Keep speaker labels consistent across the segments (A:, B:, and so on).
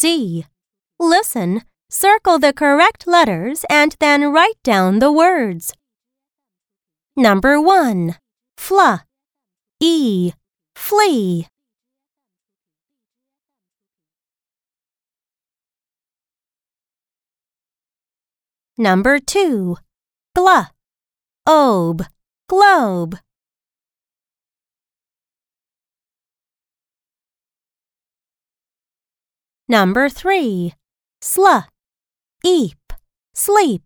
A: C. Listen, circle the correct letters and then write down the words. Number 1. Fla. E. Flea. Number 2. Gla. Obe. Globe. Number 3. Sla. Eep. Sleep.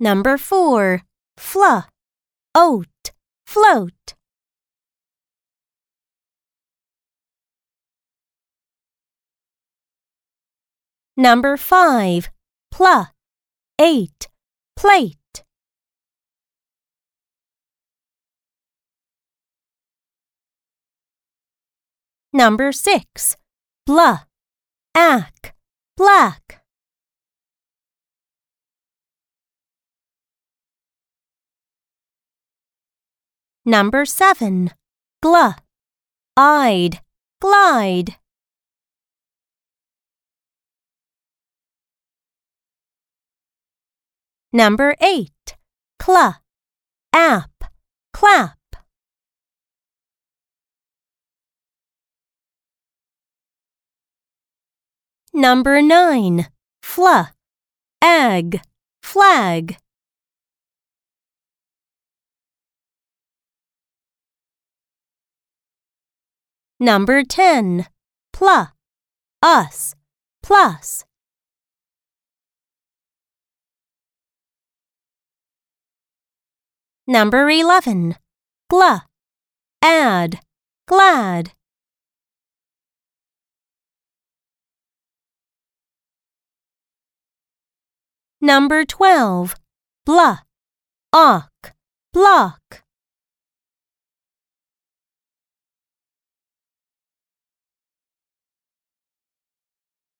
A: Number 4. Fla. Oat. Float. Number 5. Pla. Eight. Plate. Number 6. Blah. Ack. Black. Number 7. Gla. I'd. Glide. Number 8. Cla. App. Clap. Number 9. Fla. Ag. Flag. Number 10. Pla. Us. Plus. Number 11. Gla. Add. Glad. Number 12. Blah. Awk. Block.